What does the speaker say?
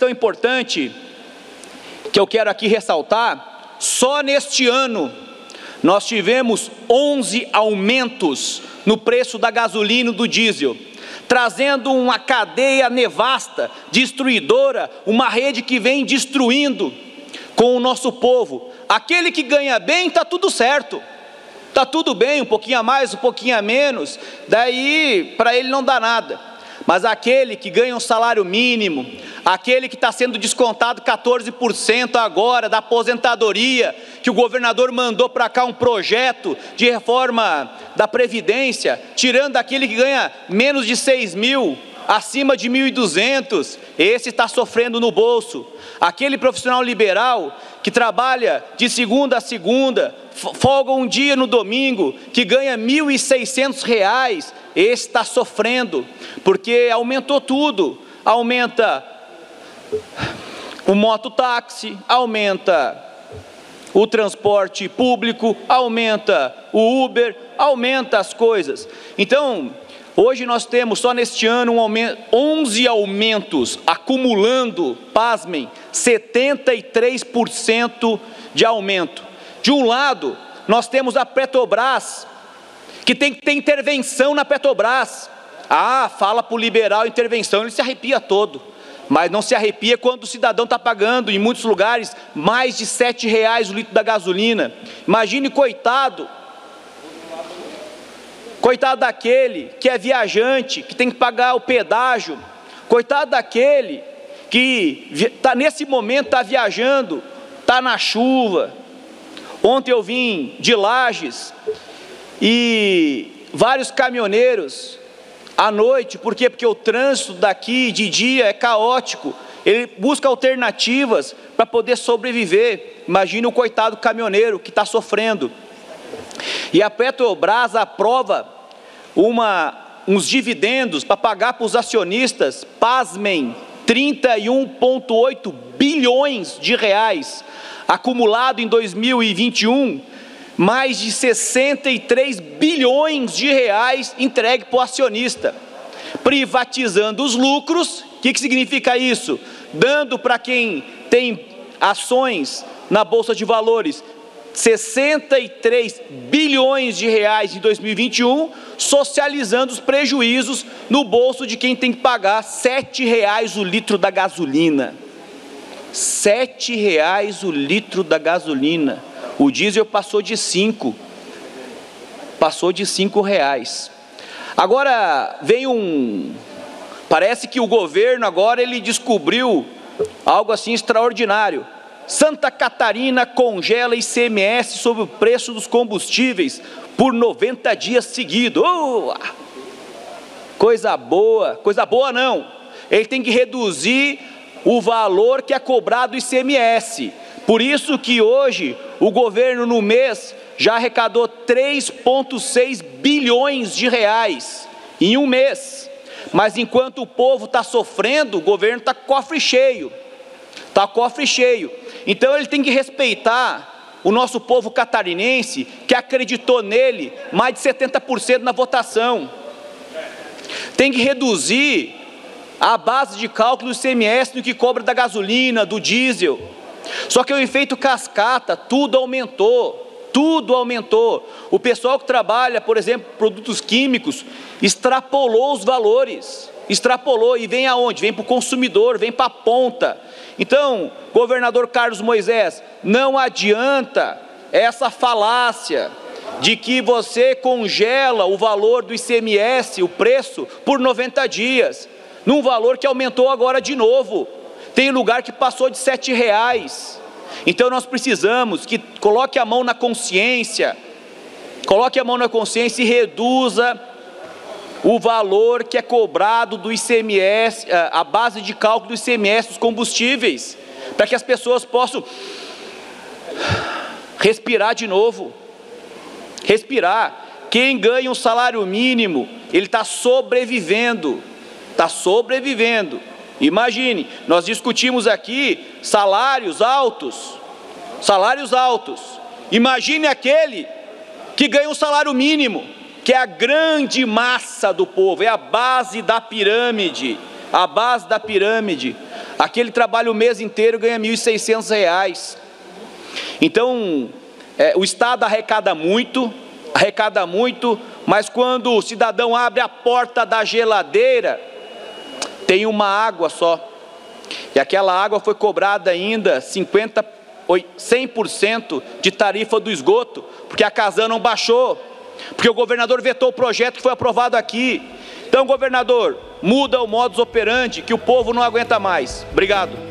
questão importante que eu quero aqui ressaltar: só neste ano nós tivemos 11 aumentos no preço da gasolina e do diesel, trazendo uma cadeia nevasta, destruidora, uma rede que vem destruindo com o nosso povo. Aquele que ganha bem está tudo certo. Está tudo bem, um pouquinho a mais, um pouquinho a menos, daí para ele não dá nada. Mas aquele que ganha um salário mínimo, aquele que está sendo descontado 14% agora da aposentadoria, que o governador mandou para cá um projeto de reforma da Previdência, tirando aquele que ganha menos de 6 mil, acima de 1.200, esse está sofrendo no bolso. Aquele profissional liberal que trabalha de segunda a segunda, folga um dia no domingo, que ganha R$ 1.600, esse está sofrendo, porque aumentou tudo. Aumenta o mototáxi, aumenta o transporte público, aumenta o Uber, aumenta as coisas. Então, hoje nós temos só neste ano um aumento, 11 aumentos, acumulando, pasmem, 73% de aumento. De um lado, nós temos a Petrobras, que tem que ter intervenção na Petrobras. Ah, fala para o liberal intervenção, ele se arrepia todo. Mas não se arrepia quando o cidadão está pagando, em muitos lugares, mais de sete reais o litro da gasolina. Imagine, coitado, coitado daquele que é viajante, que tem que pagar o pedágio, coitado daquele que está nesse momento está viajando, está na chuva. Ontem eu vim de Lages e vários caminhoneiros à noite, por quê? Porque o trânsito daqui de dia é caótico. Ele busca alternativas para poder sobreviver. Imagine o coitado caminhoneiro que está sofrendo. E a Petrobras aprova uma, uns dividendos para pagar para os acionistas, pasmem, 31,8 bilhões de reais, acumulado em 2021, mais de 63 bilhões de reais entregue para o acionista, privatizando os lucros. O que, que significa isso? Dando para quem tem ações na Bolsa de Valores 63 bilhões de reais em 2021, socializando os prejuízos no bolso de quem tem que pagar sete reais o litro da gasolina. Sete reais o litro da gasolina. O diesel passou de cinco, passou de cinco reais. Agora vem um, parece que o governo agora ele descobriu algo assim extraordinário. Santa Catarina congela ICMS sobre o preço dos combustíveis por 90 dias seguidos. Oh, coisa boa, coisa boa não. Ele tem que reduzir o valor que é cobrado ICMS. Por isso que hoje o governo no mês já arrecadou 3,6 bilhões de reais em um mês. Mas enquanto o povo está sofrendo, o governo está cofre cheio. Está cofre cheio. Então ele tem que respeitar o nosso povo catarinense, que acreditou nele mais de 70% na votação. Tem que reduzir a base de cálculo do ICMS no que cobra da gasolina, do diesel. Só que o efeito cascata, tudo aumentou, tudo aumentou. O pessoal que trabalha, por exemplo, produtos químicos, extrapolou os valores, extrapolou e vem aonde? Vem para o consumidor, vem para a ponta. Então, governador Carlos Moisés, não adianta essa falácia de que você congela o valor do ICMS, o preço, por 90 dias, num valor que aumentou agora de novo. Tem lugar que passou de sete reais. Então nós precisamos que coloque a mão na consciência, coloque a mão na consciência e reduza o valor que é cobrado do ICMS, eh, a base de cálculo do ICMS dos combustíveis, para que as pessoas possam respirar de novo. Respirar. Quem ganha um salário mínimo, ele está sobrevivendo. Está sobrevivendo. Imagine, nós discutimos aqui salários altos. Salários altos. Imagine aquele que ganha um salário mínimo que é a grande massa do povo, é a base da pirâmide, a base da pirâmide. Aqui ele trabalha o mês inteiro ganha R$ 1.600. Então, é, o Estado arrecada muito, arrecada muito, mas quando o cidadão abre a porta da geladeira, tem uma água só. E aquela água foi cobrada ainda 50, 100% de tarifa do esgoto, porque a Casan não baixou, porque o governador vetou o projeto que foi aprovado aqui. Então, governador, muda o modus operandi que o povo não aguenta mais. Obrigado.